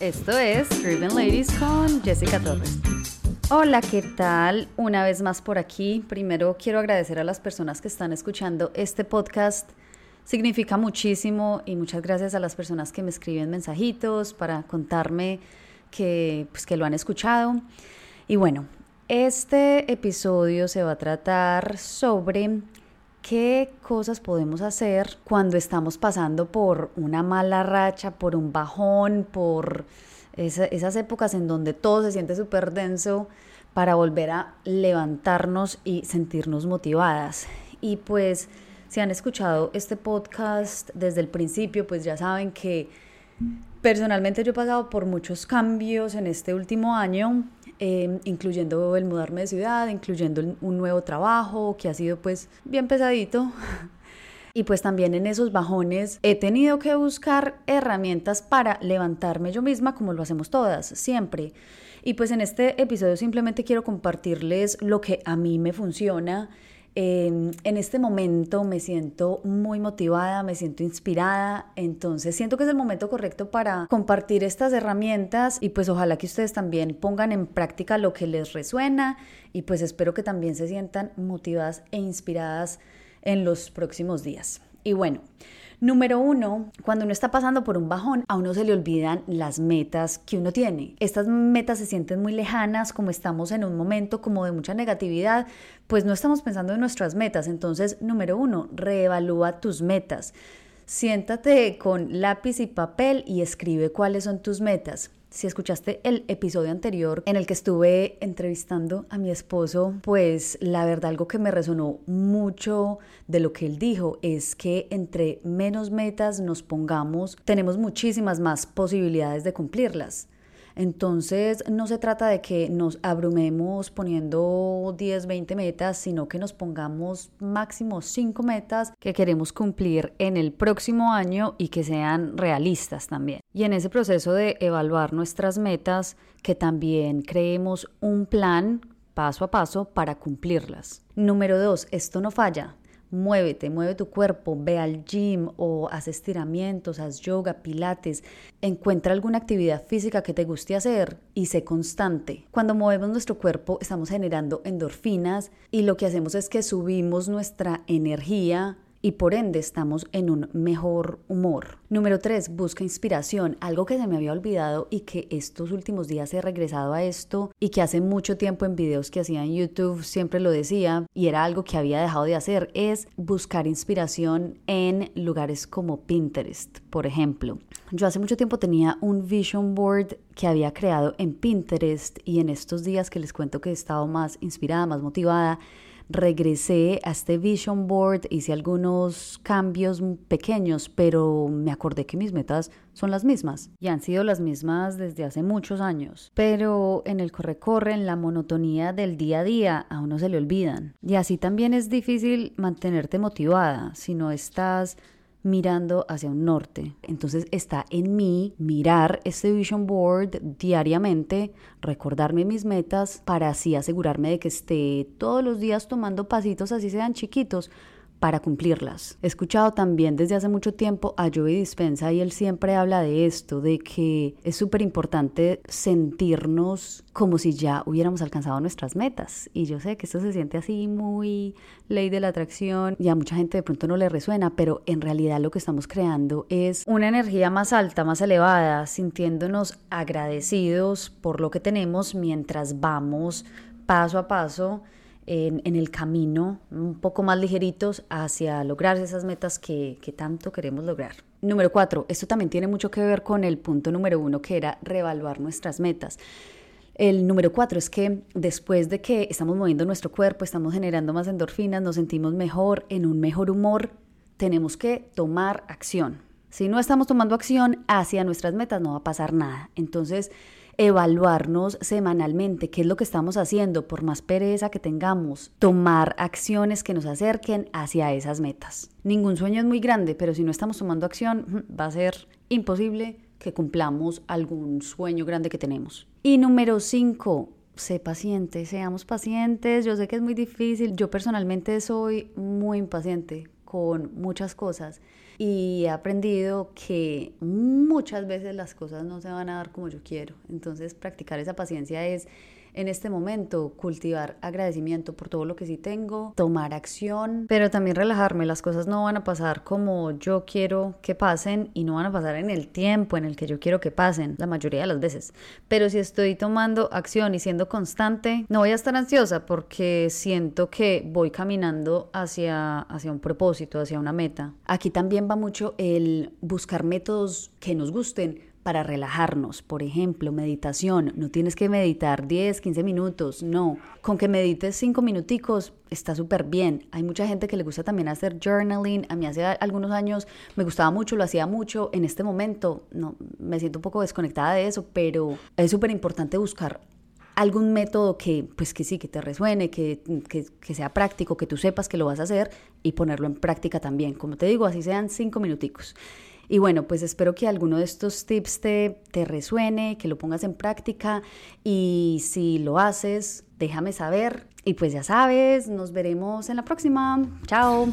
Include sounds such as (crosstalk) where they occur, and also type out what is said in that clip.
Esto es Driven Ladies con Jessica Torres. Hola, ¿qué tal? Una vez más por aquí. Primero quiero agradecer a las personas que están escuchando este podcast. Significa muchísimo y muchas gracias a las personas que me escriben mensajitos para contarme que, pues, que lo han escuchado. Y bueno, este episodio se va a tratar sobre qué cosas podemos hacer cuando estamos pasando por una mala racha, por un bajón, por esas épocas en donde todo se siente súper denso para volver a levantarnos y sentirnos motivadas. Y pues si han escuchado este podcast desde el principio, pues ya saben que personalmente yo he pasado por muchos cambios en este último año Em, incluyendo el mudarme de ciudad, incluyendo un nuevo trabajo que ha sido pues bien pesadito. (laughs) Y pues también en esos bajones he tenido que buscar herramientas para levantarme yo misma como lo hacemos todas, siempre. Y pues en este episodio simplemente quiero compartirles lo que a mí me funciona en este momento me siento muy motivada, me siento inspirada, entonces siento que es el momento correcto para compartir estas herramientas y pues ojalá que ustedes también pongan en práctica lo que les resuena y pues espero que también se sientan motivadas e inspiradas en los próximos días. Y bueno, Número uno, cuando uno está pasando por un bajón, a uno se le olvidan las metas que uno tiene. Estas metas se sienten muy lejanas, como estamos en un momento como de mucha negatividad, pues no estamos pensando en nuestras metas. Entonces, número uno, reevalúa tus metas. Siéntate con lápiz y papel y escribe cuáles son tus metas. Si escuchaste el episodio anterior en el que estuve entrevistando a mi esposo, pues la verdad algo que me resonó mucho de lo que él dijo es que entre menos metas nos pongamos, tenemos muchísimas más posibilidades de cumplirlas. Entonces no se trata de que nos abrumemos poniendo 10, 20 metas, sino que nos pongamos máximo 5 metas que queremos cumplir en el próximo año y que sean realistas también. Y en ese proceso de evaluar nuestras metas, que también creemos un plan paso a paso para cumplirlas. Número 2. Esto no falla muévete, mueve tu cuerpo, ve al gym o haz estiramientos, haz yoga, pilates, encuentra alguna actividad física que te guste hacer y sé constante. Cuando movemos nuestro cuerpo estamos generando endorfinas y lo que hacemos es que subimos nuestra energía y por ende estamos en un mejor humor. Número 3. Busca inspiración, algo que se me había olvidado y que estos últimos días he regresado a esto y que hace mucho tiempo en videos que hacía en YouTube siempre lo decía y era algo que había dejado de hacer, es buscar inspiración en lugares como Pinterest, por ejemplo. Yo hace mucho tiempo tenía un vision board que había creado en Pinterest y en estos días que les cuento que he estado más inspirada, más motivada, regresé a este vision board, hice algunos cambios pequeños, pero me acordé que mis metas son las mismas y han sido las mismas desde hace muchos años. Pero en el corre-corre, en la monotonía del día a día, a uno se le olvidan. Y así también es difícil mantenerte motivada si no estás mirando hacia un norte. Entonces está en mí mirar este vision board diariamente, recordarme mis metas para así asegurarme de que esté todos los días tomando pasitos así sean chiquitos para cumplirlas. He escuchado también desde hace mucho tiempo a Joey Dispensa y él siempre habla de esto, de que es súper importante sentirnos como si ya hubiéramos alcanzado nuestras metas. Y yo sé que esto se siente así muy ley de la atracción y a mucha gente de pronto no le resuena, pero en realidad lo que estamos creando es una energía más alta, más elevada, sintiéndonos agradecidos por lo que tenemos mientras vamos paso a paso en, el camino un poco más ligeritos hacia lograr esas metas que, que tanto queremos lograr. Número cuatro, esto también tiene mucho que ver con el punto número uno que era reevaluar nuestras metas. El número cuatro es que después de que estamos moviendo nuestro cuerpo, estamos generando más endorfinas, nos sentimos mejor, en un mejor humor, tenemos que tomar acción. Si no estamos tomando acción hacia nuestras metas, no va a pasar nada. Entonces, evaluarnos semanalmente qué es lo que estamos haciendo, por más pereza que tengamos, tomar acciones que nos acerquen hacia esas metas. Ningún sueño es muy grande, pero si no estamos tomando acción, va a ser imposible que cumplamos algún sueño grande que tenemos. Y número 5, sé paciente, seamos pacientes. Yo sé que es muy difícil. Yo personalmente soy muy impaciente con muchas cosas y he aprendido que muchas veces las cosas no se van a dar como yo quiero. Entonces practicar esa paciencia es en este momento cultivar agradecimiento por todo lo que sí tengo, tomar acción, pero también relajarme. Las cosas no van a pasar como yo quiero que pasen y no van a pasar en el tiempo en el que yo quiero que pasen, la mayoría de las veces. Pero si estoy tomando acción y siendo constante, no voy a estar ansiosa porque siento que voy caminando hacia, hacia un propósito, hacia una meta. Aquí también va mucho el buscar métodos que nos gusten para relajarnos. Por ejemplo, meditación. No tienes que meditar 10, 15 minutos, no. Con que medites 5 minuticos está súper bien. Hay mucha gente que le gusta también hacer journaling. A mí hace algunos años me gustaba mucho, lo hacía mucho. En este momento no, me siento un poco desconectada de eso, pero es súper importante buscar algún método que, pues que sí, que te resuene, que, que, que, sea práctico, que tú sepas que lo vas a hacer y ponerlo en práctica también. Como te digo, así sean cinco minuticos. Y bueno, pues espero que alguno de estos tips te, resuene, que lo pongas en práctica y si lo haces, déjame saber. Y pues ya sabes, nos veremos en la próxima. Chao.